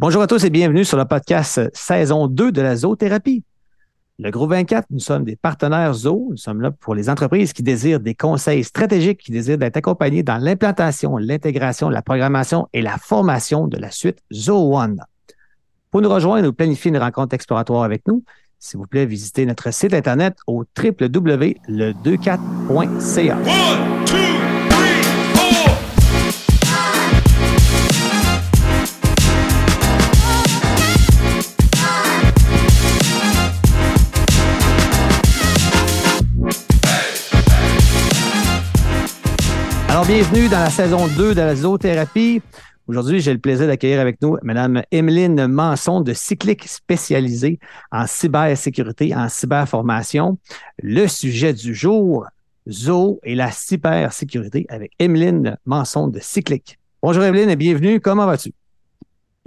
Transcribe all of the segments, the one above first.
Bonjour à tous et bienvenue sur le podcast saison 2 de la zoothérapie. Le groupe 24, nous sommes des partenaires zoo. Nous sommes là pour les entreprises qui désirent des conseils stratégiques, qui désirent d'être accompagnés dans l'implantation, l'intégration, la programmation et la formation de la suite Zoo One. Pour nous rejoindre ou planifier une rencontre exploratoire avec nous, s'il vous plaît, visitez notre site internet au www.le24.ca. Alors, bienvenue dans la saison 2 de la zoothérapie. Aujourd'hui, j'ai le plaisir d'accueillir avec nous Mme Emeline Manson de Cyclique spécialisée en cybersécurité, en cyberformation. Le sujet du jour, Zoo et la cybersécurité avec Emeline Manson de Cyclique. Bonjour Emeline et bienvenue. Comment vas-tu?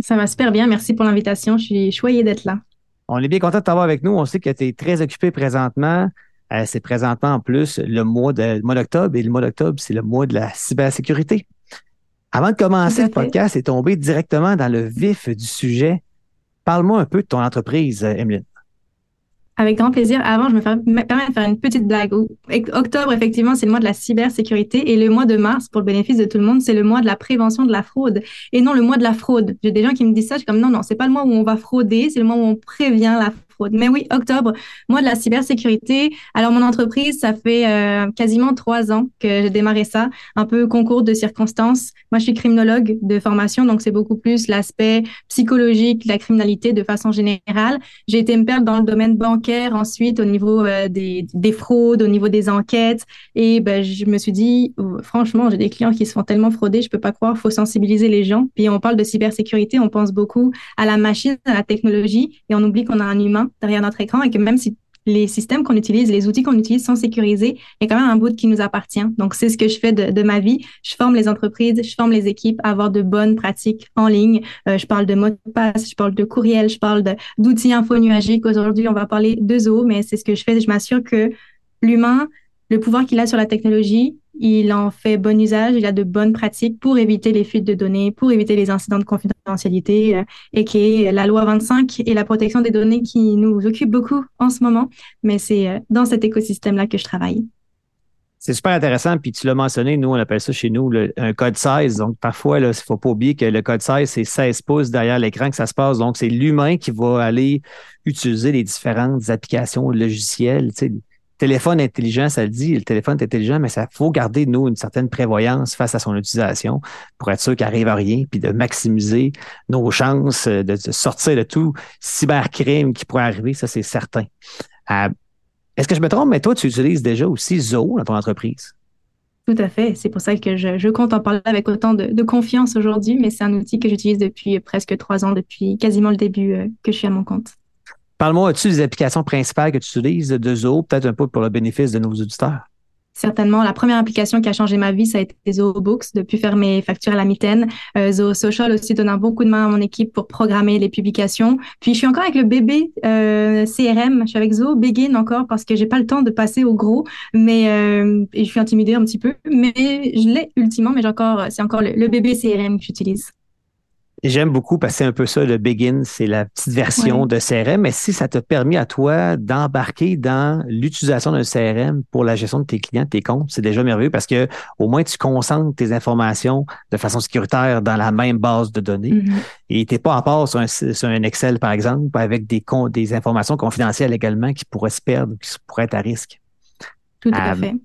Ça va super bien. Merci pour l'invitation. Je suis choyée d'être là. On est bien content de t'avoir avec nous. On sait que tu es très occupé présentement. Euh, c'est présentement en plus le mois d'octobre et le mois d'octobre, c'est le mois de la cybersécurité. Avant de commencer le podcast et tomber directement dans le vif du sujet, parle-moi un peu de ton entreprise, euh, Emeline. Avec grand plaisir. Avant, je me, permets de faire une petite blague. Octobre, effectivement, c'est le mois de la cybersécurité et le mois de mars, pour le bénéfice de tout le monde, c'est le mois de la prévention de la fraude et non le mois de la fraude. J'ai des gens qui me disent ça, je suis comme non, non, c'est pas le mois où on va frauder, c'est le mois où on prévient la mais oui, octobre, mois de la cybersécurité. Alors, mon entreprise, ça fait euh, quasiment trois ans que j'ai démarré ça, un peu concours de circonstances. Moi, je suis criminologue de formation, donc c'est beaucoup plus l'aspect psychologique la criminalité de façon générale. J'ai été me perdre dans le domaine bancaire ensuite au niveau euh, des, des, fraudes, au niveau des enquêtes. Et ben, je me suis dit, oh, franchement, j'ai des clients qui se font tellement frauder, je peux pas croire, faut sensibiliser les gens. Puis on parle de cybersécurité, on pense beaucoup à la machine, à la technologie, et on oublie qu'on a un humain derrière notre écran et que même si les systèmes qu'on utilise, les outils qu'on utilise sont sécurisés, il y a quand même un bout qui nous appartient. Donc, c'est ce que je fais de, ma vie. Je forme les entreprises, je forme les équipes à avoir de bonnes pratiques en ligne. Euh, je parle de mots de passe, je parle de courriel, je parle d'outils infonuagiques. Aujourd'hui, on va parler de Zoho, mais c'est ce que je fais. Je m'assure que l'humain, le pouvoir qu'il a sur la technologie, il en fait bon usage, il a de bonnes pratiques pour éviter les fuites de données, pour éviter les incidents de confidentialité, euh, et qui est la loi 25 et la protection des données qui nous occupe beaucoup en ce moment. Mais c'est euh, dans cet écosystème-là que je travaille. C'est super intéressant, puis tu l'as mentionné, nous, on appelle ça chez nous un code 16. Donc, parfois, il ne faut pas oublier que le code 16, c'est 16 pouces derrière l'écran que ça se passe. Donc, c'est l'humain qui va aller utiliser les différentes applications logicielles, téléphone intelligent, ça le dit, le téléphone est intelligent, mais ça faut garder, nous, une certaine prévoyance face à son utilisation pour être sûr qu'il n'arrive à rien, puis de maximiser nos chances de, sortir de tout cybercrime qui pourrait arriver, ça, c'est certain. Euh, est-ce que je me trompe, mais toi, tu utilises déjà aussi Zoho dans ton entreprise? Tout à fait. C'est pour ça que je, compte en parler avec autant de, confiance aujourd'hui, mais c'est un outil que j'utilise depuis presque trois ans, depuis quasiment le début euh, que je suis à mon compte. Parle-moi, as-tu des applications principales que tu utilises de Zoho, peut-être un peu pour le bénéfice de nos auditeurs? Certainement. La première application qui a changé ma vie, ça a été Zoho Books, depuis faire mes factures à la mitaine. Euh, Social aussi donne un bon coup de main à mon équipe pour programmer les publications. Puis je suis encore avec le bébé euh, CRM. Je suis avec Zoho Begin encore parce que j'ai pas le temps de passer au gros, mais euh, je suis intimidée un petit peu. Mais je l'ai ultimement, mais j'ai encore, c'est encore le bébé CRM que j'utilise. J'aime beaucoup parce que c'est un peu ça, le Begin, c'est la petite version de CRM. Mais si ça t'a permis à toi d'embarquer dans l'utilisation d'un CRM pour la gestion de tes clients, tes comptes, c'est déjà merveilleux parce que au moins tu concentres tes informations de façon sécuritaire dans la même base de données. Mm-hmm. Et tu n'es pas en part sur un, Excel, par exemple, avec des, des informations confidentielles également qui pourraient se perdre, qui pourraient être à risque. Tout à euh, fait.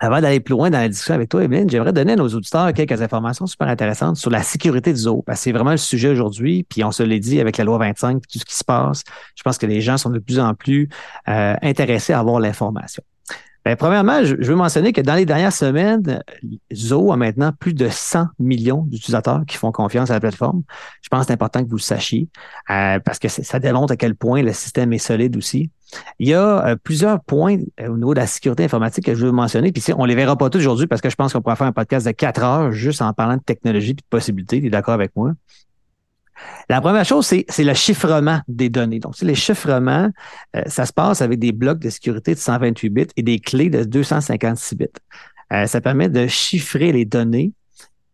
Avant d'aller plus loin dans la discussion avec toi, Evelyne, j'aimerais donner à nos auditeurs quelques informations super intéressantes sur la sécurité du zoo. Parce que c'est vraiment le sujet aujourd'hui, puis on se l'est dit avec la loi 25, tout ce qui se passe. Je pense que les gens sont de plus en plus euh, intéressés à avoir l'information. Bien, premièrement, je, veux mentionner que dans les dernières semaines, Zoho a maintenant plus de 100 millions d'utilisateurs qui font confiance à la plateforme. Je pense que c'est important que vous le sachiez euh, parce que ça démontre à quel point le système est solide aussi. Il y a euh, plusieurs points euh, au niveau de la sécurité informatique que je veux mentionner. Puis on les verra pas tous aujourd'hui parce que je pense qu'on pourra faire un podcast de quatre heures juste en parlant de technologie et de possibilités. Tu es d'accord avec moi? La première chose, c'est le chiffrement des données. Donc, les chiffrements, euh, ça se passe avec des blocs de sécurité de 128 bits et des clés de 256 bits. ça permet de chiffrer les données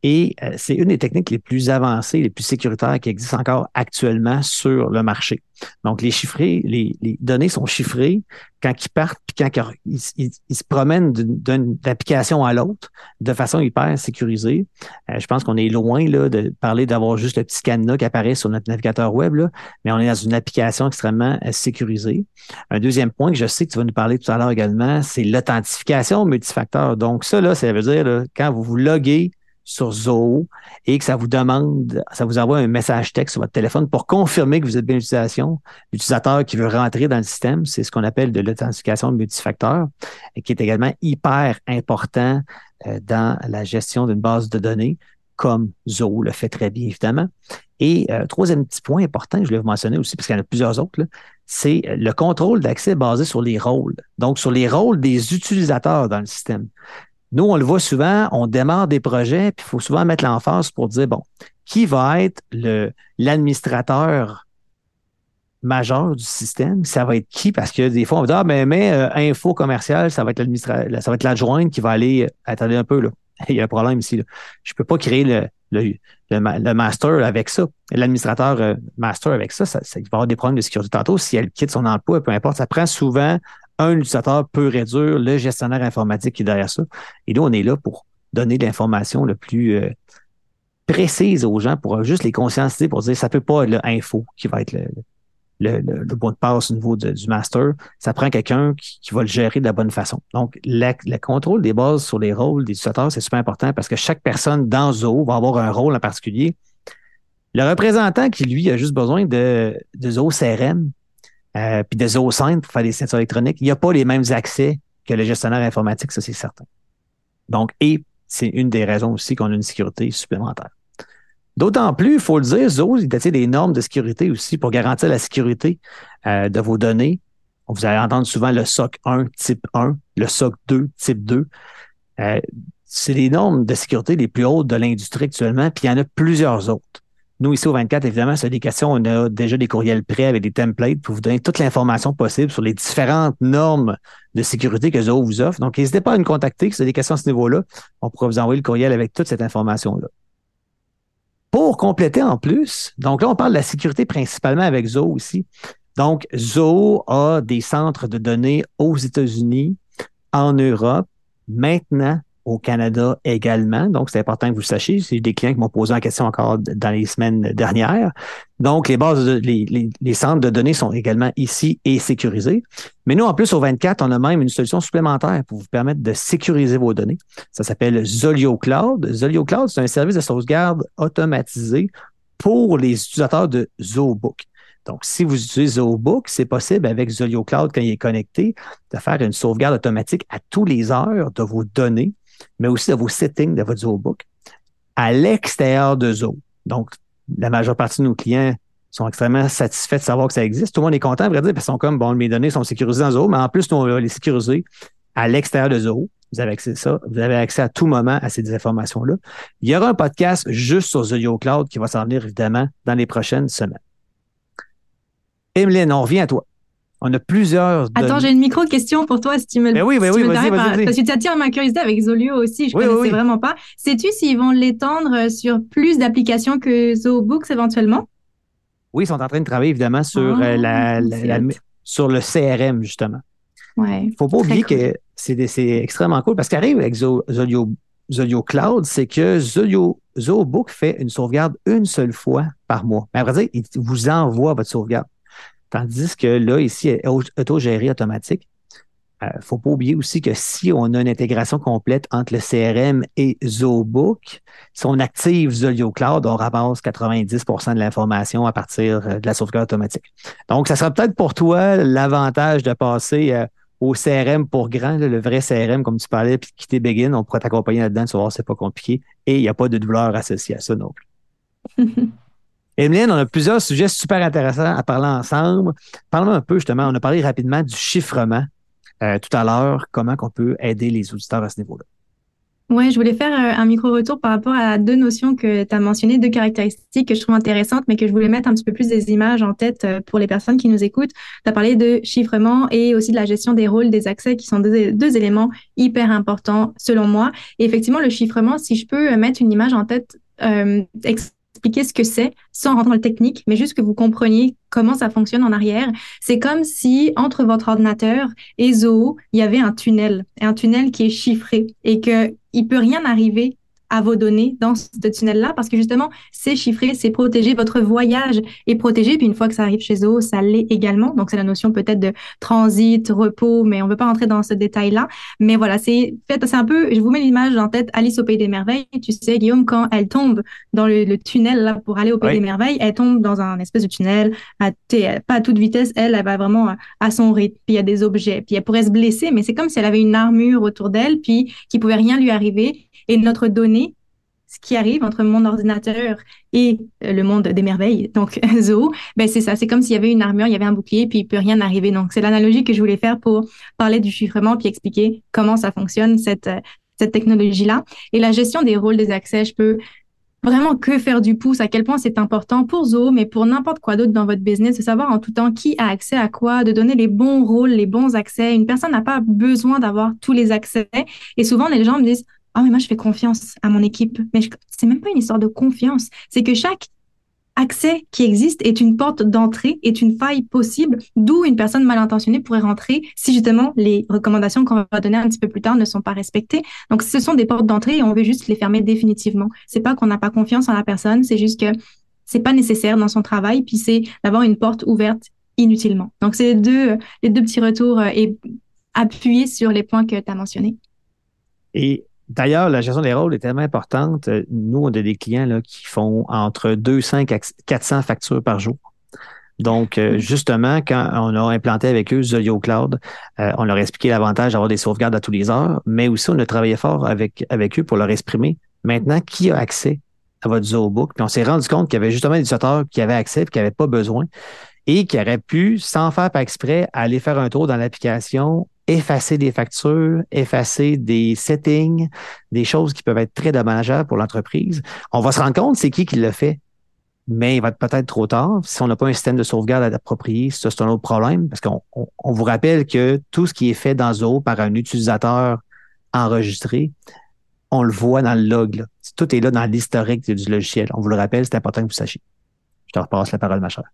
Et euh, c'est une des techniques les plus avancées, les plus sécuritaires qui existent encore actuellement sur le marché. Donc, les chiffrés, les, données sont chiffrées quand ils partent, puis quand ils, se promènent d'une application à l'autre de façon hyper sécurisée. Euh, je pense qu'on est loin là, de parler d'avoir juste le petit cadenas qui apparaît sur notre navigateur web, là, mais on est dans une application extrêmement euh, sécurisée. Un deuxième point que je sais que tu vas nous parler tout à l'heure également, c'est l'authentification multifacteur. Donc, ça, là, ça veut dire quand vous vous loguez sur Zoho et que ça vous demande, ça vous envoie un message texte sur votre téléphone pour confirmer que vous êtes bien l'utilisation. L'utilisateur qui veut rentrer dans le système, c'est ce qu'on appelle de l'authentification multifacteur et qui est également hyper important euh, dans la gestion d'une base de données comme Zoho le fait très bien, évidemment. Et euh, troisième petit point important, je voulais vous mentionner aussi, parce qu'il y en a plusieurs autres, c'est le contrôle d'accès basé sur les rôles. Donc, sur les rôles des utilisateurs dans le système. Nous, on le voit souvent, on démarre des projets, puis il faut souvent mettre l'emphase pour dire, bon, qui va être l'administrateur majeur du système? Ça va être qui? Parce que des fois, on va dire, ah, mais, mais euh, info commercial, ça va être ça va être l'adjointe qui va aller, euh, attendez un peu, là. Il y a un problème ici. Je ne peux pas créer le, master avec ça, l'administrateur euh, master avec ça, ça, ça, il va avoir des problèmes de sécurité tantôt. Si elle quitte son emploi, peu importe, ça prend souvent un utilisateur peut réduire le gestionnaire informatique qui est derrière ça. Et nous, on est là pour donner l'information le plus euh, précise aux gens pour juste les conscientiser pour dire ça peut pas être l'info qui va être le, le, le, de passe au niveau du master. Ça prend quelqu'un qui, va le gérer de la bonne façon. Donc, le contrôle des bases sur les rôles des utilisateurs, c'est super important parce que chaque personne dans Zoho va avoir un rôle en particulier. Le représentant qui, lui, a juste besoin de, de CRM, euh, puis des OSINT pour faire des ceintures électroniques, il n'y a pas les mêmes accès que le gestionnaire informatique, ça c'est certain. Donc, et c'est une des raisons aussi qu'on a une sécurité supplémentaire. D'autant plus, il faut le dire, Zoho, il a des normes de sécurité aussi pour garantir la sécurité euh, de vos données. Vous allez entendre souvent le SOC 1 type 1, le SOC 2 type 2. Euh, c'est les normes de sécurité les plus hautes de l'industrie actuellement, puis il y en a plusieurs autres. Nous, ici au 24, évidemment, c'est des questions. On a déjà des courriels prêts avec des templates pour vous donner toute l'information possible sur les différentes normes de sécurité que Zoho vous offre. Donc, n'hésitez pas à nous contacter si vous avez des questions à ce niveau-là. On pourra vous envoyer le courriel avec toute cette information-là. Pour compléter en plus, donc là, on parle de la sécurité principalement avec Zoho aussi. Donc, Zoho a des centres de données aux États-Unis, en Europe, maintenant au Canada également. Donc, c'est important que vous le sachiez. C'est des clients qui m'ont posé la question encore dans les semaines dernières. Donc, les bases, de, les, centres de données sont également ici et sécurisés. Mais nous, en plus, au 24, on a même une solution supplémentaire pour vous permettre de sécuriser vos données. Ça s'appelle Zolio Cloud. Zolio Cloud, c'est un service de sauvegarde automatisé pour les utilisateurs de ZooBook. Donc, si vous utilisez ZooBook, c'est possible avec Zolio Cloud, quand il est connecté, de faire une sauvegarde automatique à tous les heures de vos données mais aussi de vos settings de votre ZooBook à l'extérieur de Zoho. Donc, la majeure partie de nos clients sont extrêmement satisfaits de savoir que ça existe. Tout le monde est content, à vrai dire, parce qu'ils sont comme, bon, mes données sont sécurisées dans Zoho, mais en plus, nous, on va les sécuriser à l'extérieur de Zoho. Vous avez accès à ça. Vous avez accès à tout moment à ces informations-là. Il y aura un podcast juste sur Zoho Cloud qui va s'en venir, évidemment, dans les prochaines semaines. Emeline, on revient à toi. On a plusieurs. Attends, j'ai une micro-question pour toi, si tu me, ben oui, ben oui, vas-y, vas-y. Parce que tu attires ma curiosité avec Zolio aussi, je ne connaissais vraiment pas. Sais-tu s'ils vont l'étendre sur plus d'applications que ZooBooks éventuellement? Oui, ils sont en train de travailler évidemment sur, euh, la, sur le CRM, justement. Il ne faut pas oublier que c'est extrêmement cool parce qu'arrive avec Zolio, Zolio Cloud, c'est que Zolio, ZooBook fait une sauvegarde une seule fois par mois. Mais à vrai dire, il vous envoie votre sauvegarde. Tandis que là, ici, autogéré automatique. Il euh, ne faut pas oublier aussi que si on a une intégration complète entre le CRM et ZooBook, si on active Zolio Cloud, on ramasse 90% de l'information à partir euh, de la sauvegarde automatique. Donc, ça sera peut-être pour toi l'avantage de passer euh, au CRM pour grand, le vrai CRM, comme tu parlais, puis quitter Begin. On pourrait t'accompagner là-dedans, tu vas voir, c'est pas compliqué. Et il n'y a pas de douleur associée à ça non plus. Emeline, on a plusieurs sujets super intéressants à parler ensemble. Parlons un peu justement, on a parlé rapidement du chiffrement euh, tout à l'heure, comment on peut aider les auditeurs à ce niveau-là? Ouais, je voulais faire euh, un micro-retour par rapport à deux notions que tu as mentionnées, deux caractéristiques que je trouve intéressantes, mais que je voulais mettre un petit peu plus des images en tête euh, pour les personnes qui nous écoutent. Tu as parlé de chiffrement et aussi de la gestion des rôles, des accès, qui sont deux, éléments hyper importants selon moi. Et effectivement, le chiffrement, si je peux mettre une image en tête, expliquer ce que c'est sans rentrer dans le technique, mais juste que vous compreniez comment ça fonctionne en arrière. C'est comme si entre votre ordinateur et Zoho, il y avait un tunnel, un tunnel qui est chiffré et que il peut rien arriver à vos données dans ce tunnel-là parce que justement, c'est chiffré, c'est protégé. Votre voyage est protégé. Puis une fois que ça arrive chez Zoho, ça l'est également. Donc, c'est la notion peut-être de transit, repos, mais on ne veut pas rentrer dans ce détail-là. Mais voilà, c'est fait, c'est un peu, je vous mets l'image en tête, Alice au Pays des Merveilles. Tu sais, Guillaume, quand elle tombe dans le, tunnel là pour aller au Pays des Merveilles, elle tombe dans un espèce de tunnel, à, pas à toute vitesse. Elle, elle va vraiment à, son rythme. Puis il y a des objets. Puis elle pourrait se blesser, mais c'est comme si elle avait une armure autour d'elle, puis qu'il pouvait rien lui arriver. Et notre donnée, ce qui arrive entre mon ordinateur et euh, le monde des merveilles, donc Zoho, ben c'est ça, c'est comme s'il y avait une armure, il y avait un bouclier, puis il peut rien arriver. Donc c'est l'analogie que je voulais faire pour parler du chiffrement, puis expliquer comment ça fonctionne cette euh, cette technologie-là. Et la gestion des rôles des accès, je peux vraiment que faire du pouce, à quel point c'est important pour Zoho, mais pour n'importe quoi d'autre dans votre business, de savoir en tout temps qui a accès à quoi, de donner les bons rôles, les bons accès. Une personne n'a pas besoin d'avoir tous les accès. Et souvent, les gens me disent, ah, mais moi, je fais confiance à mon équipe. Mais c'est même pas une histoire de confiance. C'est que chaque accès qui existe est une porte d'entrée, est une faille possible, d'où une personne mal intentionnée pourrait rentrer si justement les recommandations qu'on va donner un petit peu plus tard ne sont pas respectées. Donc, ce sont des portes d'entrée et on veut juste les fermer définitivement. C'est pas qu'on n'a pas confiance en la personne, c'est juste que c'est pas nécessaire dans son travail, puis c'est d'avoir une porte ouverte inutilement. Donc, c'est les deux, les deux petits retours euh, et appuyer sur les points que tu as mentionnés. Et D'ailleurs, la gestion des rôles est tellement importante. Nous, on a des clients là, qui font entre 200 et 400 factures par jour. Donc, euh, justement, quand on a implanté avec eux Zolio Cloud, euh, on leur a expliqué l'avantage d'avoir des sauvegardes à tous les heures, mais aussi on a travaillé fort avec, avec eux pour leur exprimer maintenant qui a accès à votre Zobook. Puis on s'est rendu compte qu'il y avait justement des utilisateurs qui avaient accès et qui n'avaient pas besoin et qui auraient pu, sans faire par exprès, aller faire un tour dans l'application effacer des factures, effacer des settings, des choses qui peuvent être très dommageables pour l'entreprise. On va se rendre compte c'est qui qui le fait. Mais il va être peut-être trop tard. Si on n'a pas un système de sauvegarde approprié, ça, c'est un autre problème parce qu'on vous rappelle que tout ce qui est fait dans Zoho par un utilisateur enregistré, on le voit dans le log. Tout est là dans l'historique du logiciel. On vous le rappelle, c'est important que vous sachiez. Je te repasse la parole, ma chère.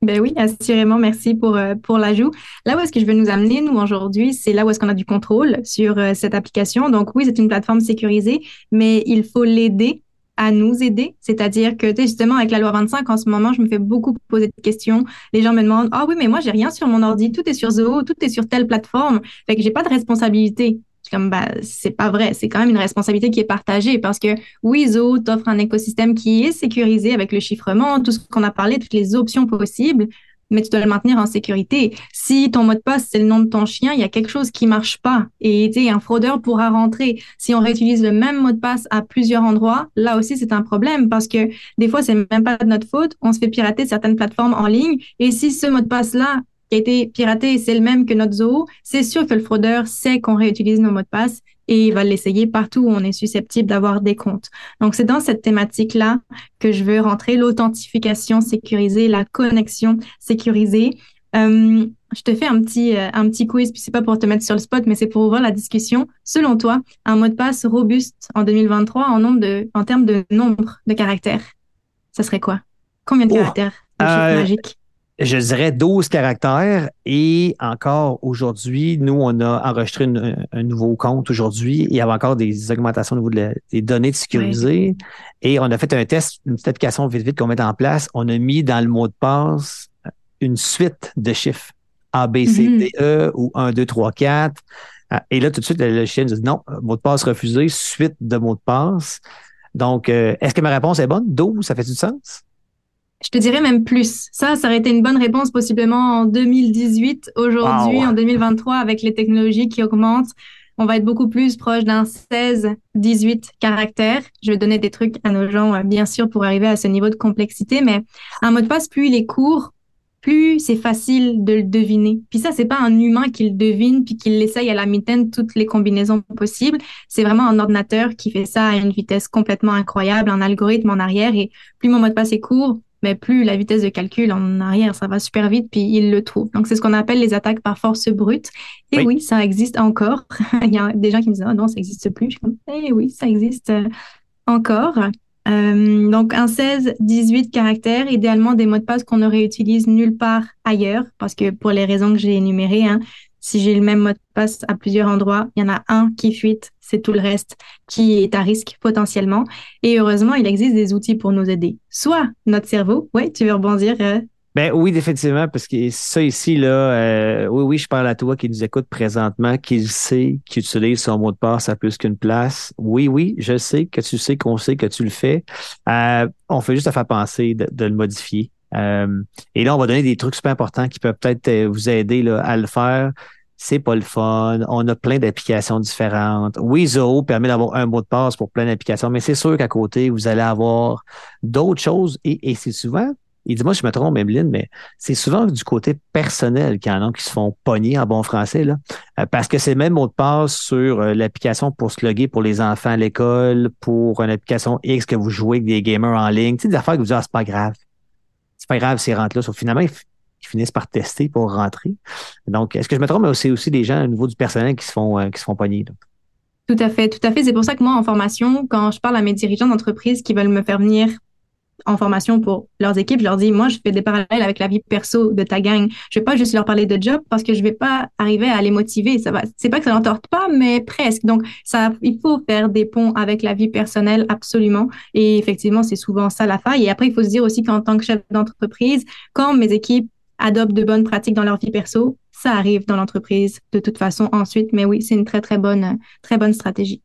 Ben oui, assurément, merci pour, euh, pour l'ajout. Là où est-ce que je veux nous amener, nous, aujourd'hui, c'est là où est-ce qu'on a du contrôle sur euh, cette application. Donc oui, c'est une plateforme sécurisée, mais il faut l'aider à nous aider. C'est-à-dire que, justement, avec la loi 25, en ce moment, je me fais beaucoup poser de questions. Les gens me demandent, ah oui, mais moi, j'ai rien sur mon ordi. Tout est sur Zoho, tout est sur telle plateforme. Fait que j'ai pas de responsabilité comme bah c'est pas vrai, c'est quand même une responsabilité qui est partagée parce que Zoho t'offre un écosystème qui est sécurisé avec le chiffrement, tout ce qu'on a parlé, toutes les options possibles, mais tu dois le maintenir en sécurité. Si ton mot de passe c'est le nom de ton chien, il y a quelque chose qui marche pas et un fraudeur pourra rentrer. Si on réutilise le même mot de passe à plusieurs endroits, là aussi c'est un problème parce que des fois c'est même pas de notre faute, on se fait pirater certaines plateformes en ligne et si ce mot de passe là qui a été piraté et c'est le même que notre zoo, c'est sûr que le fraudeur sait qu'on réutilise nos mots de passe et il va l'essayer partout où on est susceptible d'avoir des comptes. Donc, c'est dans cette thématique-là que je veux rentrer, l'authentification sécurisée, la connexion sécurisée. Euh, je te fais un petit, euh, un petit quiz, puis c'est pas pour te mettre sur le spot, mais c'est pour ouvrir la discussion. Selon toi, un mot de passe robuste en 2023 en, nombre de, en termes de nombre de caractères, ça serait quoi? Combien de caractères? Euh, magiques? Je dirais 12 caractères et encore aujourd'hui, nous, on a enregistré un nouveau compte aujourd'hui. Il y avait encore des augmentations au niveau des données de sécurisées. Et on a fait un test, une petite application vite vite qu'on met en place. On a mis dans le mot de passe une suite de chiffres. A, B, C, mm-hmm. D, E ou 1, 2, 3, 4. Et là, tout de suite, le logiciel dit non, mot de passe refusé, suite de mots de passe. Donc, euh, est-ce que ma réponse est bonne? 12, ça fait du sens? Je te dirais même plus. Ça, ça aurait été une bonne réponse possiblement en 2018. Aujourd'hui, en 2023, avec les technologies qui augmentent, on va être beaucoup plus proche d'un 16, 18 caractères. Je vais donner des trucs à nos gens, euh, bien sûr, pour arriver à ce niveau de complexité, mais un mot de passe, plus il est court, plus c'est facile de le deviner. Puis ça, c'est pas un humain qui le devine puis qui l'essaye à la mitaine toutes les combinaisons possibles. C'est vraiment un ordinateur qui fait ça à une vitesse complètement incroyable, un algorithme en arrière. Et plus mon mot de passe est court, mais plus la vitesse de calcul en arrière, ça va super vite, puis il le trouve. Donc, c'est ce qu'on appelle les attaques par force brute. Et oui, ça existe encore. il y a des gens qui me disent, oh non, ça n'existe plus. Je suis comme, eh oui, ça existe euh, encore. Euh, donc, un 16, 18 caractères, idéalement des mots de passe qu'on ne réutilise nulle part ailleurs, parce que pour les raisons que j'ai énumérées, hein, si j'ai le même mot de passe à plusieurs endroits, il y en a un qui fuite, c'est tout le reste qui est à risque potentiellement. Et heureusement, il existe des outils pour nous aider. Soit notre cerveau, oui, tu veux rebondir euh, ben oui, définitivement, parce que ça ici, là, euh, oui, oui, je parle à toi qui nous écoute présentement, qui sait qu'il utilise son mot de passe à plus qu'une place. Oui, oui, je sais que tu sais qu'on sait que tu le fais. Euh, on fait juste à faire penser de, le modifier. Euh, et là, on va donner des trucs super importants qui peuvent peut-être vous aider là, à le faire. C'est pas le fun. On a plein d'applications différentes. Oui, permet d'avoir un mot de passe pour plein d'applications, mais c'est sûr qu'à côté, vous allez avoir d'autres choses et, c'est souvent il dit, moi, je me trompe, Emeline, mais c'est souvent du côté personnel qu'il y en a qui se font pogner en bon français, là, euh, parce que c'est le même mot de passe sur euh, l'application pour se loguer pour les enfants à l'école, pour une application X que vous jouez avec des gamers en ligne. Tu sais, des affaires que vous dites, ah, c'est pas grave. C'est pas grave, c'est rentre là. Sauf finalement, ils, finissent par tester pour rentrer. Donc, est-ce que je me trompe, c'est aussi des gens au niveau du personnel qui se font, euh, qui se font pogner. Tout à fait, tout à fait. C'est pour ça que moi, en formation, quand je parle à mes dirigeants d'entreprise qui veulent me faire venir en formation pour leurs équipes, je leur dis, moi, je fais des parallèles avec la vie perso de ta gang. Je vais pas juste leur parler de job parce que je vais pas arriver à les motiver. Ça va, c'est pas que ça n'entorte pas, mais presque. Donc, ça, il faut faire des ponts avec la vie personnelle, absolument. Et effectivement, c'est souvent ça la faille. Et après, il faut se dire aussi qu'en tant que chef d'entreprise, quand mes équipes adoptent de bonnes pratiques dans leur vie perso, ça arrive dans l'entreprise de toute façon ensuite. Mais oui, c'est une très, très bonne, très bonne stratégie.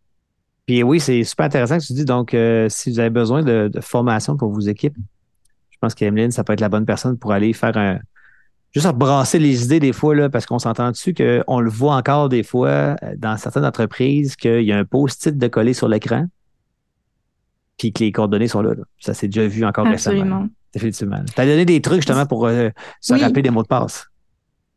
Puis oui, c'est super intéressant que tu dis. Donc, euh, si vous avez besoin de, formation pour vos équipes, je pense qu'Emeline, ça peut être la bonne personne pour aller faire un. Juste brasser les idées des fois, là, parce qu'on s'entend dessus qu'on le voit encore des fois euh, dans certaines entreprises qu'il y a un post-it de coller sur l'écran, puis que les coordonnées sont là. Ça s'est déjà vu encore Absolument. récemment. Effectivement. Tu as donné des trucs justement pour euh, se rappeler des mots de passe.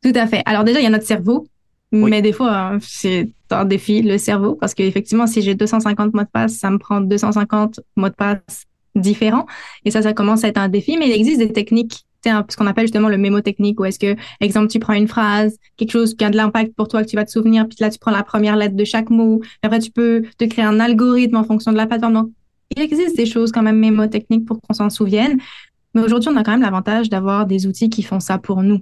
Tout à fait. Alors déjà, il y a notre cerveau mais des fois, hein, c'est un défi, le cerveau, parce qu'effectivement, si j'ai 250 mots de passe, ça me prend 250 mots de passe différents. Et ça, ça commence à être un défi, mais il existe des techniques ce qu'on appelle justement le mémo technique, où est-ce que, exemple, tu prends une phrase, quelque chose qui a de l'impact pour toi, que tu vas te souvenir, puis là, tu prends la première lettre de chaque mot. Après, tu peux te créer un algorithme en fonction de la plateforme. Donc, il existe des choses quand même mémotechniques pour qu'on s'en souvienne. Mais aujourd'hui, on a quand même l'avantage d'avoir des outils qui font ça pour nous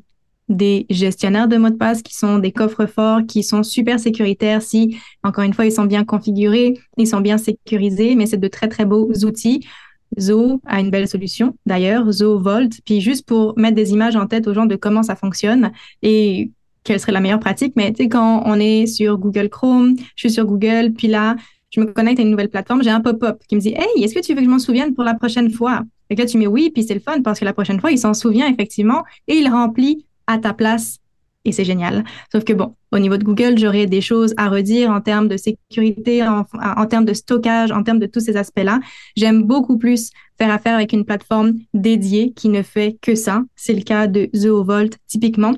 des gestionnaires de mots de passe qui sont des coffres forts, qui sont super sécuritaires si, encore une fois, ils sont bien configurés, ils sont bien sécurisés, mais c'est de très, très beaux outils. Zo a une belle solution, d'ailleurs, Zo Vault. Puis juste pour mettre des images en tête aux gens de comment ça fonctionne et quelle serait la meilleure pratique, mais tu sais, quand on est sur Google Chrome, je suis sur Google, puis là, je me connecte à une nouvelle plateforme, j'ai un pop-up qui me dit Hey, est-ce que tu veux que je m'en souvienne pour la prochaine fois? Et là, tu mets oui, puis c'est le fun parce que la prochaine fois, il s'en souvient effectivement et il remplit à ta place et c'est génial. Sauf que bon, au niveau de Google, j'aurais des choses à redire en termes de sécurité, en, termes de stockage, en termes de tous ces aspects-là. J'aime beaucoup plus faire affaire avec une plateforme dédiée qui ne fait que ça. C'est le cas de Zoovolt typiquement.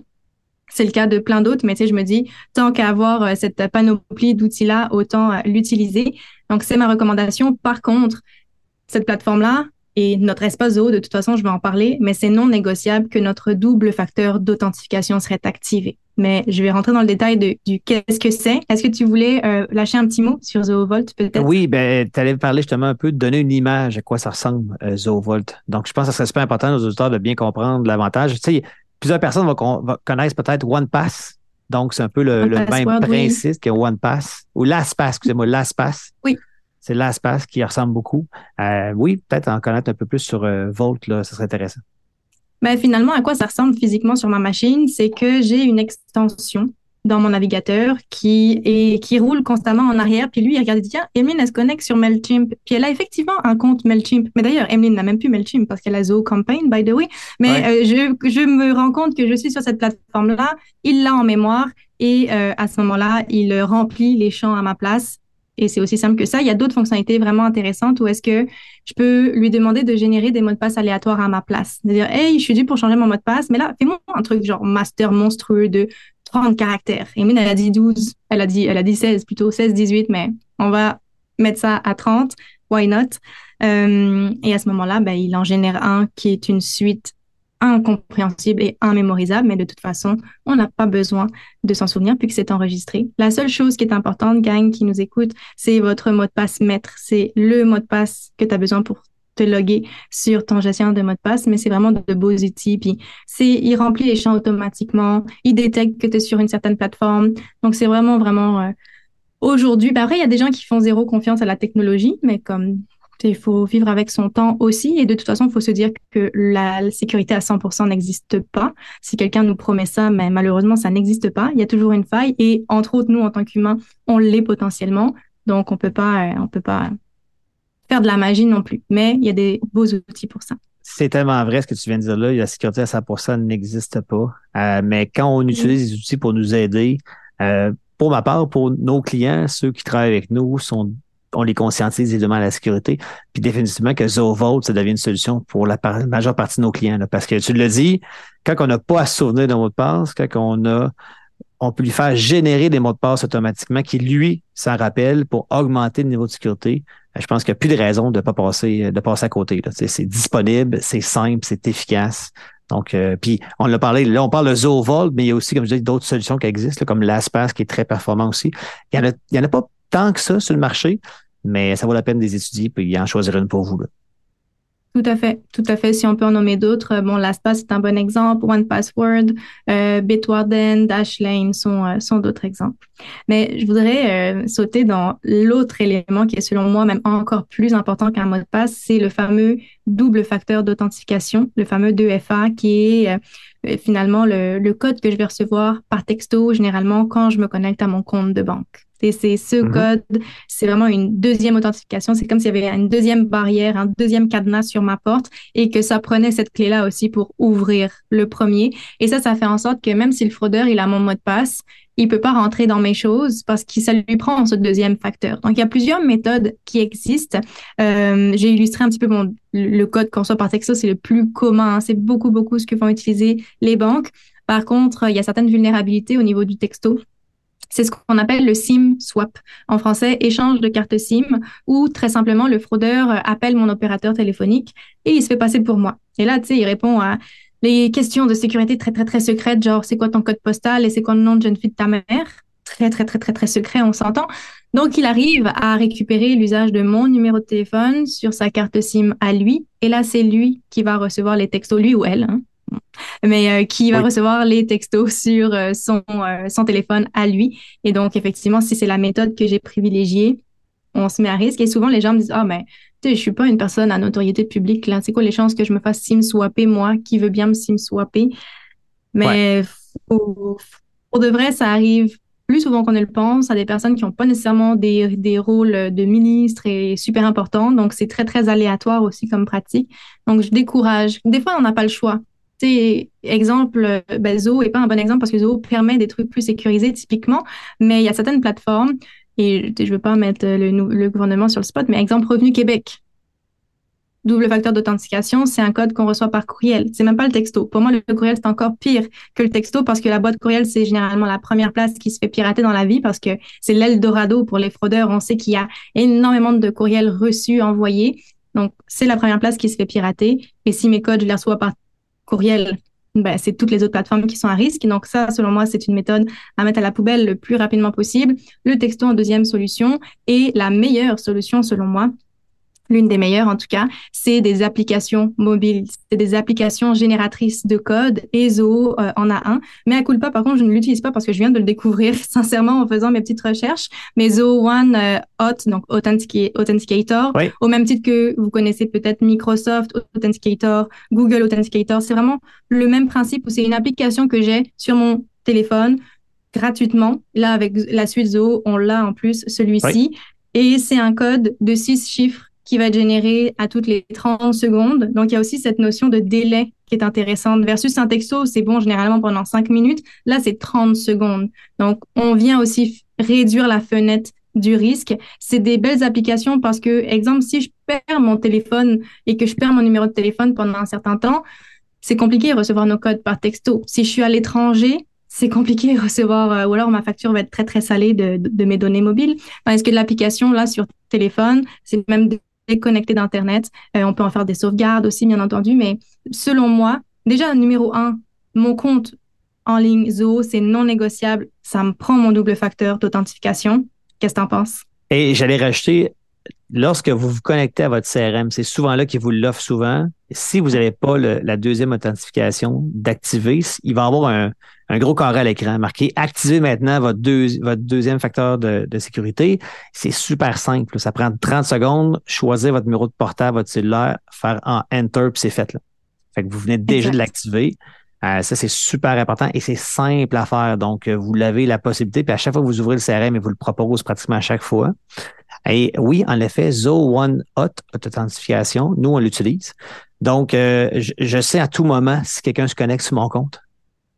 C'est le cas de plein d'autres, mais tu sais, je me dis, tant qu'à avoir euh, cette panoplie d'outils-là, autant euh, l'utiliser. Donc, c'est ma recommandation. Par contre, cette plateforme-là, et notre espace Zoho, de toute façon, je vais en parler, mais c'est non négociable que notre double facteur d'authentification serait activé. Mais je vais rentrer dans le détail de, du qu'est-ce que c'est. Est-ce que tu voulais euh, lâcher un petit mot sur ZooVolt peut-être? Oui, ben, tu allais parler justement un peu de donner une image à quoi ça ressemble, euh, ZooVolt. Donc, je pense que ce serait super important aux auditeurs de bien comprendre l'avantage. Tu sais, plusieurs personnes vont, connaître peut-être OnePass. Donc, c'est un peu le, même principe que OnePass ou LastPass, excusez-moi, LastPass. Oui c'est l'espace qui ressemble beaucoup. Euh, oui, peut-être en connaître un peu plus sur euh, Volt, là, ça serait intéressant. Ben, finalement, à quoi ça ressemble physiquement sur ma machine, c'est que j'ai une extension dans mon navigateur qui est qui roule constamment en arrière. Puis lui, il regarde et dit tiens, Emeline, elle se connecte sur Mailchimp. Puis elle a effectivement un compte Mailchimp. Mais d'ailleurs, Emeline n'a même plus Mailchimp parce qu'elle a Zoho Campaign, by the way. Mais euh, je, je me rends compte que je suis sur cette plateforme-là. Il l'a en mémoire et à ce moment-là, il remplit les champs à ma place Et c'est aussi simple que ça. Il y a d'autres fonctionnalités vraiment intéressantes où est-ce que je peux lui demander de générer des mots de passe aléatoires à ma place. C'est-à-dire, hey, je suis dû pour changer mon mot de passe, mais là, fais-moi un truc genre master monstrueux de 30 caractères. Et Mine, elle a dit 12, elle a dit, elle a dit 16 plutôt, 16, 18, mais on va mettre ça à 30. Why not? Euh, et à ce moment-là, ben, il en génère un qui est une suite incompréhensible et immémorisable, mais de toute façon, on n'a pas besoin de s'en souvenir puisque c'est enregistré. La seule chose qui est importante, gang qui nous écoute, c'est votre mot de passe maître. C'est le mot de passe que tu as besoin pour te loguer sur ton gestionnaire de mot de passe, mais c'est vraiment de, beaux outils. Puis c'est, il remplit les champs automatiquement, il détecte que tu es sur une certaine plateforme. Donc c'est vraiment, vraiment euh, aujourd'hui. Après, il y a des gens qui font zéro confiance à la technologie, mais comme il faut vivre avec son temps aussi. Et de toute façon, il faut se dire que la sécurité à 100% n'existe pas. Si quelqu'un nous promet ça, mais malheureusement, ça n'existe pas. Il y a toujours une faille. Et entre autres, nous, en tant qu'humains, on l'est potentiellement. Donc, on peut pas, on peut pas faire de la magie non plus. Mais il y a des beaux outils pour ça. C'est tellement vrai ce que tu viens de dire là. La sécurité à 100% n'existe pas. Euh, mais quand on utilise des outils pour nous aider, euh, pour ma part, pour nos clients, ceux qui travaillent avec nous sont on les conscientise et demande la sécurité. Puis définitivement que ZoVault, ça devient une solution pour la, majeure partie de nos clients. parce que tu le dis, quand on n'a pas à souvenir d'un mot de passe, quand on a on peut lui faire générer des mots de passe automatiquement qui, lui, s'en rappelle pour augmenter le niveau de sécurité. Ben, je pense qu'il n'y a plus de raison de ne pas passer, de passer à côté. C'est disponible, c'est simple, c'est efficace. Donc, euh, puis on l'a parlé, là, on parle de ZoVault, mais il y a aussi, comme je disais, d'autres solutions qui existent, comme LastPass qui est très performant aussi. Il n'y en, en, a pas tant que ça sur le marché, mais ça vaut la peine de les étudier puis en choisir une pour vous. Tout à fait, tout à fait. Si on peut en nommer d'autres, euh, bon, LastPass c'est un bon exemple, OnePassword, euh, Bitwarden, Dashlane sont, euh, sont d'autres exemples. Mais je voudrais sauter dans l'autre élément qui est selon moi même encore plus important qu'un mot de passe, c'est le fameux double facteur d'authentification, le fameux 2FA qui est finalement le, le code que je vais recevoir par texto généralement quand je me connecte à mon compte de banque. C'est ce mm-hmm. code, c'est vraiment une deuxième authentification. C'est comme s'il y avait une deuxième barrière, un deuxième cadenas sur ma porte et que ça prenait cette clé-là aussi pour ouvrir le premier. Et ça, ça fait en sorte que même si le fraudeur, il a mon mot de passe, il peut pas rentrer dans mes choses parce que ça lui prend ce deuxième facteur. Donc, il y a plusieurs méthodes qui existent. Euh, J'ai illustré un petit peu bon, le code qu'on soit par texto, c'est le plus commun. C'est beaucoup, beaucoup ce que vont utiliser les banques. Par contre, il y a certaines vulnérabilités au niveau du texto c'est ce qu'on appelle le SIM swap. En français, échange de carte SIM, où très simplement le fraudeur euh, appelle mon opérateur téléphonique et il se fait passer pour moi. Et là, tu sais, il répond à les questions de sécurité très, très, très secrètes, genre c'est quoi ton code postal et c'est quoi le nom de jeune fille de ta mère? Très, très, très, très, très secret, on s'entend. Donc, il arrive à récupérer l'usage de mon numéro de téléphone sur sa carte SIM à lui. Et là, c'est lui qui va recevoir les textos, lui ou elle, hein, mais euh, qui va recevoir les textos sur euh, son, euh, son téléphone à lui. Et donc, effectivement, si c'est la méthode que j'ai privilégiée, on se met à risque. Et souvent, les gens me disent, ah, mais tu sais, je suis pas une personne à notoriété publique, là. C'est quoi les chances que je me fasse sim swapper, moi, qui veut bien me sim swapper? Mais pour, de vrai, ça arrive plus souvent qu'on ne le pense à des personnes qui n'ont pas nécessairement des, des rôles de ministre et super importants. Donc, c'est très, très aléatoire aussi comme pratique. Donc, je décourage. Des fois, on n'a pas le choix sais, exemple, ben, Zoho n'est pas un bon exemple parce que Zoho permet des trucs plus sécurisés typiquement, mais il y a certaines plateformes, et je ne veux pas mettre le, le, gouvernement sur le spot, mais exemple Revenu Québec. Double facteur d'authentification, c'est un code qu'on reçoit par courriel. C'est même pas le texto. Pour moi, le courriel, c'est encore pire que le texto parce que la boîte courriel, c'est généralement la première place qui se fait pirater dans la vie parce que c'est l'Eldorado pour les fraudeurs. On sait qu'il y a énormément de courriels reçus, envoyés. Donc, c'est la première place qui se fait pirater. Et si mes codes, je les reçois par courriel, ben, c'est toutes les autres plateformes qui sont à risque. Donc ça, selon moi, c'est une méthode à mettre à la poubelle le plus rapidement possible. Le texto en deuxième solution et la meilleure solution, selon moi, l'une des meilleures en tout cas, c'est des applications mobiles. C'est des applications génératrices de code. EZO euh, en a un. Mais à Culpa, par contre, je ne l'utilise pas parce que je viens de le découvrir sincèrement en faisant mes petites recherches. Mais Zoho One euh, Hot, donc Authenticator, au même titre que vous connaissez peut-être Microsoft Authenticator, Google Authenticator, c'est vraiment le même principe où c'est une application que j'ai sur mon téléphone gratuitement. Là, avec la suite Zoho, on l'a en plus, celui-ci. Et c'est un code de six chiffres qui va généré à toutes les 30 secondes. Donc, il y a aussi cette notion de délai qui est intéressante versus un texto, c'est bon généralement pendant 5 minutes. Là, c'est 30 secondes. Donc, on vient aussi réduire la fenêtre du risque. C'est des belles applications parce que, exemple, si je perds mon téléphone et que je perds mon numéro de téléphone pendant un certain temps, c'est compliqué de recevoir nos codes par texto. Si je suis à l'étranger, c'est compliqué de recevoir, euh, ou alors ma facture va être très, très salée de, mes données mobiles. Parce que l'application, là, sur téléphone, c'est même déconnecté d'Internet. Euh, on peut en faire des sauvegardes aussi, bien entendu. Mais selon moi, déjà, numéro un, mon compte en ligne Zoho, c'est non négociable. Ça me prend mon double facteur d'authentification. Qu'est-ce que tu en penses? Et j'allais rajouter, lorsque vous vous connectez à votre CRM, c'est souvent là qu'il vous l'offre souvent. Si vous n'avez pas la deuxième authentification d'activer, il va y avoir un, gros carré à l'écran marqué Activez maintenant votre, votre deuxième facteur de, sécurité. C'est super simple. Ça prend 30 secondes, choisir votre numéro de portable, votre cellulaire, faire un Enter, puis c'est fait. Là. Fait que vous venez déjà de l'activer. Euh, ça, c'est super important et c'est simple à faire. Donc, euh, vous l'avez la possibilité. Puis à chaque fois que vous ouvrez le CRM, il vous le propose pratiquement à chaque fois. Et oui, en effet, Zoho One Hot Authentification, nous, on l'utilise. Donc, euh, je, sais à tout moment si quelqu'un se connecte sur mon compte.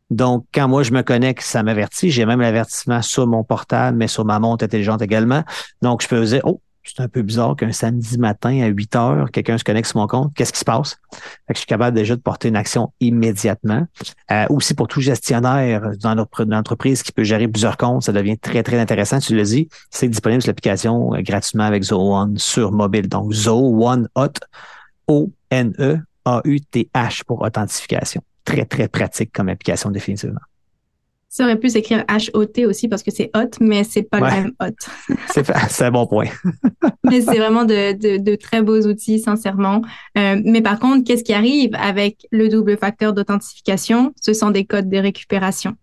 Donc, quand moi, je me connecte, ça m'avertit. J'ai même l'avertissement sur mon portable, mais sur ma montre intelligente également. Donc, je peux dire, oh, c'est un peu bizarre qu'un samedi matin à 8 heures, quelqu'un se connecte sur mon compte. Qu'est-ce qui se passe? Fait que je suis capable déjà de porter une action immédiatement. Euh, aussi pour tout gestionnaire dans notre entreprise qui peut gérer plusieurs comptes, ça devient très, très intéressant. Tu le dis, c'est disponible sur l'application euh, gratuitement avec Zoho sur mobile. Donc, Zoho One Hot, O-N-E-A-U-T-H pour authentification. Très, très pratique comme application définitivement. Ça aurait pu s'écrire H-O-T aussi parce que c'est hot, mais c'est pas le même hot. c'est un bon point. mais c'est vraiment de, de, très beaux outils, sincèrement. Euh, mais par contre, qu'est-ce qui arrive avec le double facteur d'authentification? Ce sont des codes de récupération.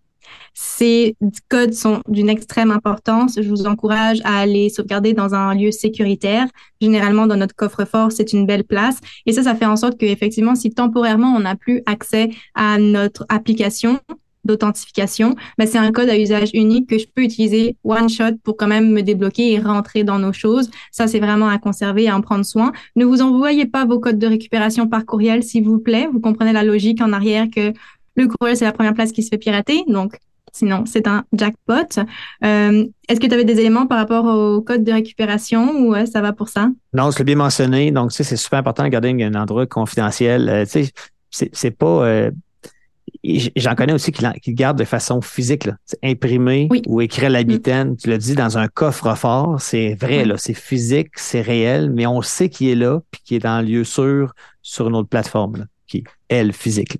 Ces codes sont d'une extrême importance. Je vous encourage à les sauvegarder dans un lieu sécuritaire. Généralement, dans notre coffre-fort, c'est une belle place. Et ça, ça fait en sorte que, effectivement, si temporairement on n'a plus accès à notre application, d'authentification, mais c'est un code à usage unique que je peux utiliser one shot pour quand même me débloquer et rentrer dans nos choses. Ça, c'est vraiment à conserver et à en prendre soin. Ne vous envoyez pas vos codes de récupération par courriel, s'il vous plaît. Vous comprenez la logique en arrière que le courriel, c'est la première place qui se fait pirater. Donc, sinon, c'est un jackpot. Euh, est-ce que tu avais des éléments par rapport au code de récupération ou ça va pour ça? Non, je l'ai bien mentionné. Donc, tu sais, c'est super important de garder un endroit confidentiel. Euh, tu sais, c'est pas... Euh, J'en connais aussi qui, qui gardent de façon physique, là, imprimé ou écrit à l'habitaine. Mm. Tu l'as dit, dans un coffre-fort, c'est vrai, là, c'est physique, c'est réel, mais on sait qu'il est là puis qu'il est dans un lieu sûr sur une autre plateforme, là, qui est, elle, physique.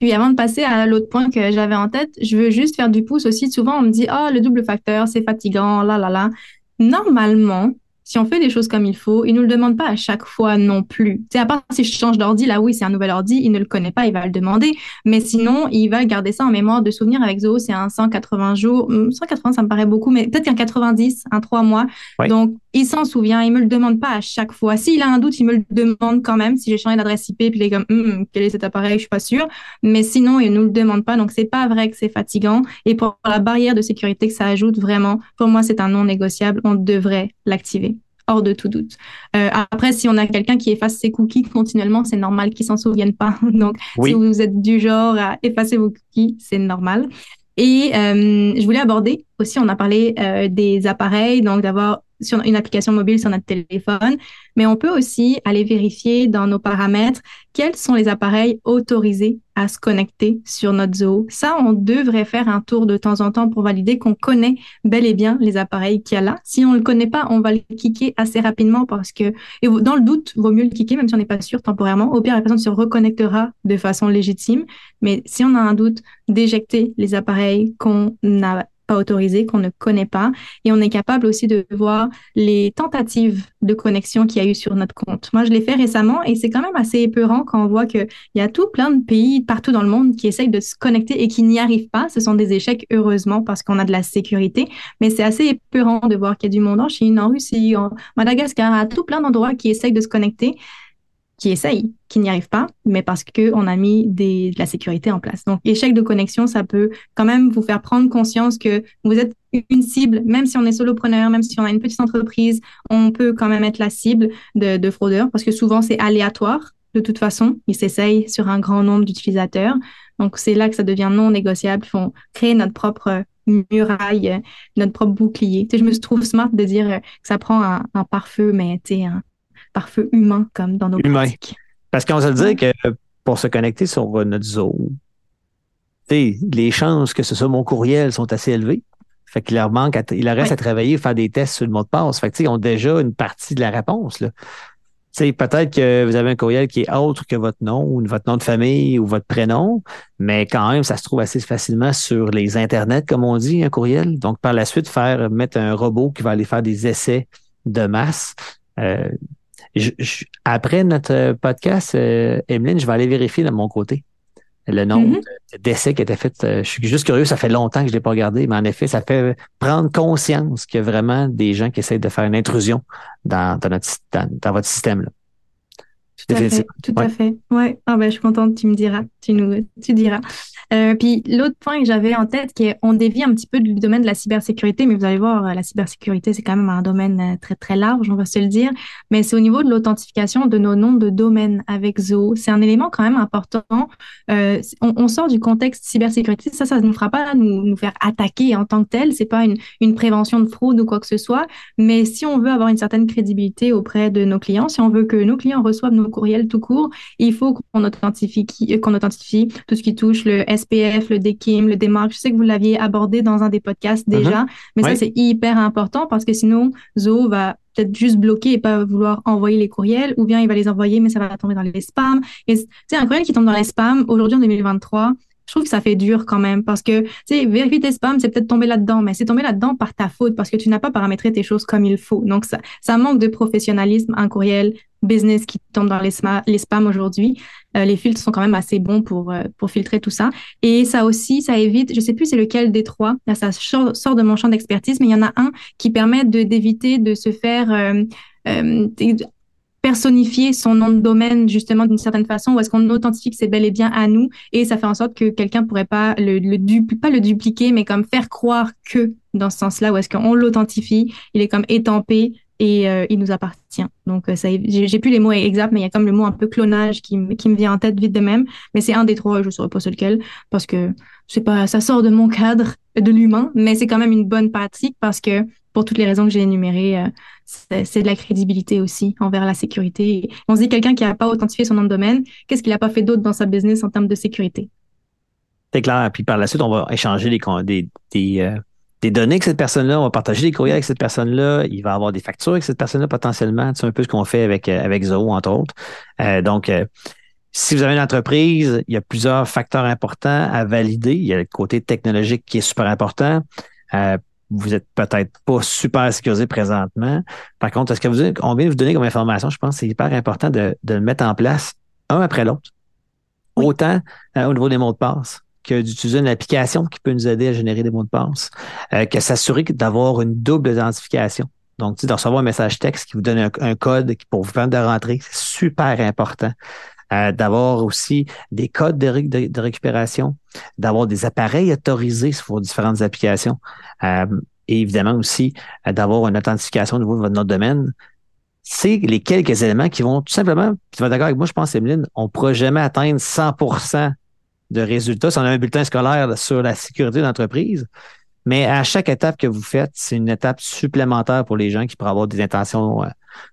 Puis avant de passer à l'autre point que j'avais en tête, je veux juste faire du pouce aussi. Souvent, on me dit, ah, le double facteur, c'est fatigant, là, là, là. Normalement, si on fait des choses comme il faut, il nous le demande pas à chaque fois non plus. C'est à part si je change d'ordi, là oui, c'est un nouvel ordi, il ne le connaît pas, il va le demander. Mais sinon, il va garder ça en mémoire de souvenir avec Zoho, c'est un 180 jours. 180, hum, ça me paraît beaucoup, mais peut-être qu'un 90, un 3 mois. Donc, il s'en souvient, il me le demande pas à chaque fois. S'il a un doute, il me le demande quand même. Si j'ai changé d'adresse IP, puis il est comme, hum, quel est cet appareil, je suis pas sûre. Mais sinon, il nous le demande pas. Donc, c'est pas vrai que c'est fatigant. Et pour la barrière de sécurité que ça ajoute, vraiment, pour moi, c'est un non négociable. On devrait l'activer hors de tout doute. Euh, après, si on a quelqu'un qui efface ses cookies continuellement, c'est normal qu'il s'en souvienne pas. Donc, si vous êtes du genre à effacer vos cookies, c'est normal. Et euh, je voulais aborder aussi, on a parlé euh, des appareils, donc d'avoir sur une application mobile sur notre téléphone, mais on peut aussi aller vérifier dans nos paramètres quels sont les appareils autorisés à se connecter sur notre Zoho. Ça, on devrait faire un tour de temps en temps pour valider qu'on connaît bel et bien les appareils qu'il y a là. Si on ne le connaît pas, on va le cliquer assez rapidement parce que, et dans le doute, vaut mieux le cliquer même si on n'est pas sûr temporairement. Au pire, la personne se reconnectera de façon légitime. Mais si on a un doute, d'éjecter les appareils qu'on n'a pas autorisé, qu'on ne connaît pas. Et on est capable aussi de voir les tentatives de connexion qu'il y a eu sur notre compte. Moi, je l'ai fait récemment et c'est quand même assez épeurant quand on voit qu'il y a tout plein de pays partout dans le monde qui essayent de se connecter et qui n'y arrivent pas. Ce sont des échecs, heureusement, parce qu'on a de la sécurité. Mais c'est assez épeurant de voir qu'il y a du monde en Chine, en Russie, en Madagascar, à tout plein d'endroits qui essayent de se connecter qui essayent, qui n'y arrivent pas, mais parce qu'on a mis des, de la sécurité en place. Donc, échec de connexion, ça peut quand même vous faire prendre conscience que vous êtes une cible, même si on est solopreneur, même si on a une petite entreprise, on peut quand même être la cible de, de fraudeurs parce que souvent c'est aléatoire. De toute façon, ils s'essayent sur un grand nombre d'utilisateurs. Donc, c'est là que ça devient non négociable. Il faut créer notre propre muraille, notre propre bouclier. Tu sais, je me trouve smart de dire que ça prend un, un pare-feu, mais tu un pare-feu humain comme dans nos humain. pratiques. Parce qu'on se dit que pour se connecter sur notre Zoom, les chances que ce soit mon courriel sont assez élevées. Fait qu'il leur manque, il leur reste à travailler, faire des tests sur le mot de passe. Fait que, ils ont déjà une partie de la réponse. Là. Peut-être que vous avez un courriel qui est autre que votre nom ou votre nom de famille ou votre prénom, mais quand même, ça se trouve assez facilement sur les internets, comme on dit, un courriel. Donc, par la suite, faire mettre un robot qui va aller faire des essais de masse. Euh, après notre podcast, euh, Emeline, je vais aller vérifier de mon côté le nombre mm-hmm. d'essais qui étaient faits. Euh, je suis juste curieux, ça fait longtemps que je ne l'ai pas regardé, mais en effet, ça fait prendre conscience qu'il y a vraiment des gens qui essaient de faire une intrusion dans, notre, dans, votre système. Là. Tout, à fait. Tout à fait. Ouais. Ah ben, je suis contente, tu me diras. Tu nous, tu diras. Euh, puis l'autre point que j'avais en tête, qui est, on dévie un petit peu du domaine de la cybersécurité, mais vous allez voir, euh, la cybersécurité, c'est quand même un domaine euh, très, très large, on va se le dire. Mais c'est au niveau de l'authentification de nos noms de domaine avec Zoho. C'est un élément quand même important. On, on, sort du contexte cybersécurité. Ça, ça ne nous fera pas nous, nous faire attaquer en tant que tel. C'est pas une, une prévention de fraude ou quoi que ce soit. Mais si on veut avoir une certaine crédibilité auprès de nos clients, si on veut que nos clients reçoivent nos courriels tout court, il faut qu'on authentifie, qu'on authentifie tout ce qui touche le SPF, le DKIM, le DMARC. Je sais que vous l'aviez abordé dans un des podcasts mhm. déjà, mais ça, c'est hyper important parce que sinon, Zoho va peut-être juste bloquer et pas vouloir envoyer les courriels, ou bien il va les envoyer, mais ça va tomber dans les spams. Et c'est un courriel qui tombe dans les spams aujourd'hui en 2023 je trouve que ça fait dur quand même parce que, tu sais, vérifier tes spams, c'est peut-être tomber là-dedans, mais c'est tomber là-dedans par ta faute parce que tu n'as pas paramétré tes choses comme il faut. Donc, ça, ça manque de professionnalisme, un courriel business qui tombe dans les, spams aujourd'hui. Euh, les filtres sont quand même assez bons pour, euh, pour filtrer tout ça. Et ça aussi, ça évite, je sais plus c'est lequel des trois, là ça sort de mon champ d'expertise, mais il y en a un qui permet d'éviter de se faire euh, personnifier son nom de domaine justement d'une certaine façon ou est-ce qu'on authentifie que c'est bel et bien à nous et ça fait en sorte que quelqu'un pourrait pas le, pas le dupliquer mais comme faire croire que dans ce sens-là où est-ce qu'on l'authentifie il est comme étampé et euh, il nous appartient. Donc, euh, ça, j'ai plus les mots exacts, mais il y a comme le mot un peu clonage qui, me vient en tête vite de même. Mais c'est un des trois, je ne saurais pas sur lequel, parce que c'est pas, ça sort de mon cadre de l'humain, mais c'est quand même une bonne pratique parce que pour toutes les raisons que j'ai énumérées, euh, c'est de la crédibilité aussi envers la sécurité. On se dit quelqu'un qui n'a pas authentifié son nom de domaine, qu'est-ce qu'il n'a pas fait d'autre dans sa business en termes de sécurité? C'est clair. Puis par la suite, on va échanger des, des données avec cette personne-là, on va partager des courriels avec cette personne-là, il va avoir des factures avec cette personne-là potentiellement. C'est un peu ce qu'on fait avec, euh, avec Zoho, entre autres. Euh, donc, euh, si vous avez une entreprise, il y a plusieurs facteurs importants à valider. Il y a le côté technologique qui est super important. Vous êtes peut-être pas super sécurisé présentement. Par contre, est-ce que vous, on vient de vous donner comme information, je pense que c'est hyper important de, de le mettre en place un après l'autre. Autant au niveau des mots de passe que d'utiliser une application qui peut nous aider à générer des mots de passe, euh, que s'assurer d'avoir une double identification. Donc, de recevoir un message texte qui vous donne un, code pour vous permettre de rentrer, c'est super important. Euh, d'avoir aussi des codes de, récupération, d'avoir des appareils autorisés sur vos différentes applications. Euh, et évidemment aussi d'avoir une authentification au niveau de de domaine. C'est les quelques éléments qui vont tout simplement, tu vas d'accord avec moi, je pense, Emeline, on ne pourra jamais atteindre 100% de résultats. Si on a un bulletin scolaire sur la sécurité d'entreprise, mais à chaque étape que vous faites, c'est une étape supplémentaire pour les gens qui pourraient avoir des intentions euh,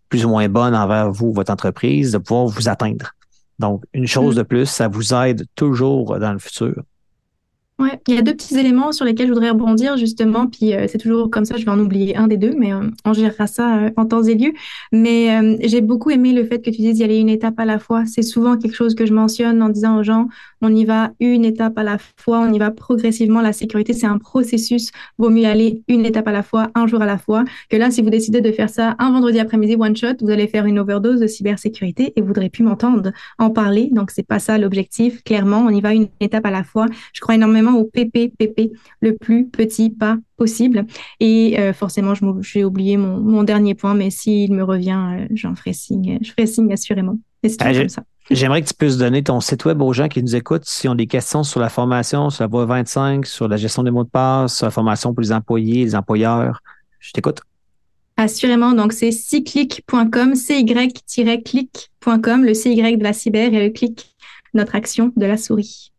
plus ou moins bonnes envers vous, votre entreprise, de pouvoir vous atteindre. Donc, une chose mm. de plus, ça vous aide toujours dans le futur. Ouais, il y a deux petits éléments sur lesquels je voudrais rebondir justement, puis euh, c'est toujours comme ça, je vais en oublier un des deux, mais euh, on gérera ça euh, en temps et lieu. Mais j'ai beaucoup aimé le fait que tu dises y aller une étape à la fois. C'est souvent quelque chose que je mentionne en disant aux gens, on y va une étape à la fois, on y va progressivement. La sécurité, c'est un processus. Vaut mieux aller une étape à la fois, un jour à la fois. Que là, si vous décidez de faire ça un vendredi après-midi one shot, vous allez faire une overdose de cybersécurité et vous voudrez plus m'entendre en parler. Donc c'est pas ça l'objectif. Clairement, on y va une étape à la fois. Je crois énormément au PPPP, le plus petit pas possible. Et euh, forcément, j'ai oublié mon, dernier point, mais s'il me revient, euh, j'en ferai signe. Je ferai signe assurément. Ah, j'aimerais que tu puisses donner ton site web aux gens qui nous écoutent s'ils ont des questions sur la formation, sur la voie 25, sur la gestion des mots de passe, sur la formation pour les employés, les employeurs. Je t'écoute. Assurément, donc c'est cyclic.com, cy-click.com, le CY de la cyber et le clic, notre action de la souris.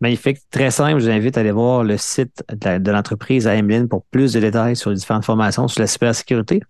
Magnifique, très simple. Je vous invite à aller voir le site de l'entreprise à Emeline pour plus de détails sur les différentes formations sur la cybersécurité.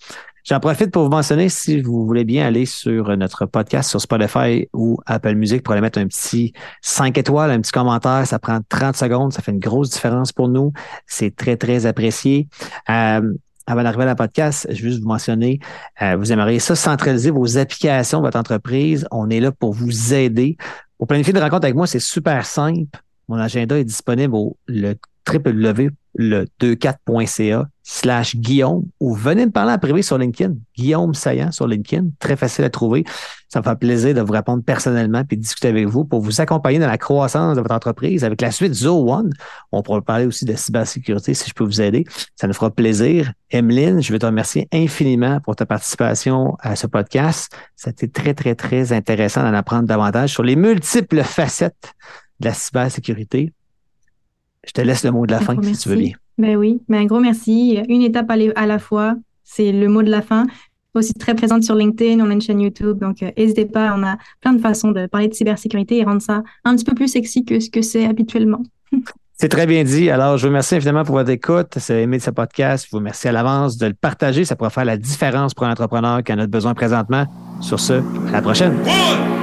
J'en profite pour vous mentionner, si vous voulez bien aller sur notre podcast sur Spotify ou Apple Music pour aller mettre un petit 5 étoiles, un petit commentaire, ça prend 30 secondes, ça fait une grosse différence pour nous. C'est très, très apprécié. Euh, avant d'arriver à la podcast, je veux juste vous mentionner, euh, vous aimeriez ça, centraliser vos applications votre entreprise. On est là pour vous aider. Pour planifier une rencontre avec moi, c'est super simple. Mon agenda est disponible au le www.le24.ca slash Guillaume ou venez me parler en privé sur LinkedIn. Guillaume Saillant sur LinkedIn. Très facile à trouver. Ça me fait plaisir de vous répondre personnellement puis de discuter avec vous pour vous accompagner dans la croissance de votre entreprise. Avec la suite Zo One, on pourra parler aussi de cybersécurité si je peux vous aider. Ça nous fera plaisir. Emeline, je veux te remercier infiniment pour ta participation à ce podcast. C'était très, très, très intéressant d'en apprendre davantage sur les multiples facettes de la cybersécurité. Je te laisse le mot de la fin, si tu veux bien. Ben oui, mais un gros merci. Une étape à la fois, c'est le mot de la fin. Aussi très présente sur LinkedIn, on a une chaîne YouTube, donc euh, n'hésitez pas, on a plein de façons de parler de cybersécurité et rendre ça un petit peu plus sexy que ce que c'est habituellement. C'est très bien dit. Alors, je vous remercie infiniment pour votre écoute. C'est aimé de ce podcast. Je vous remercie à l'avance de le partager. Ça pourra faire la différence pour un entrepreneur qui en a besoin présentement. Sur ce, à la prochaine. One.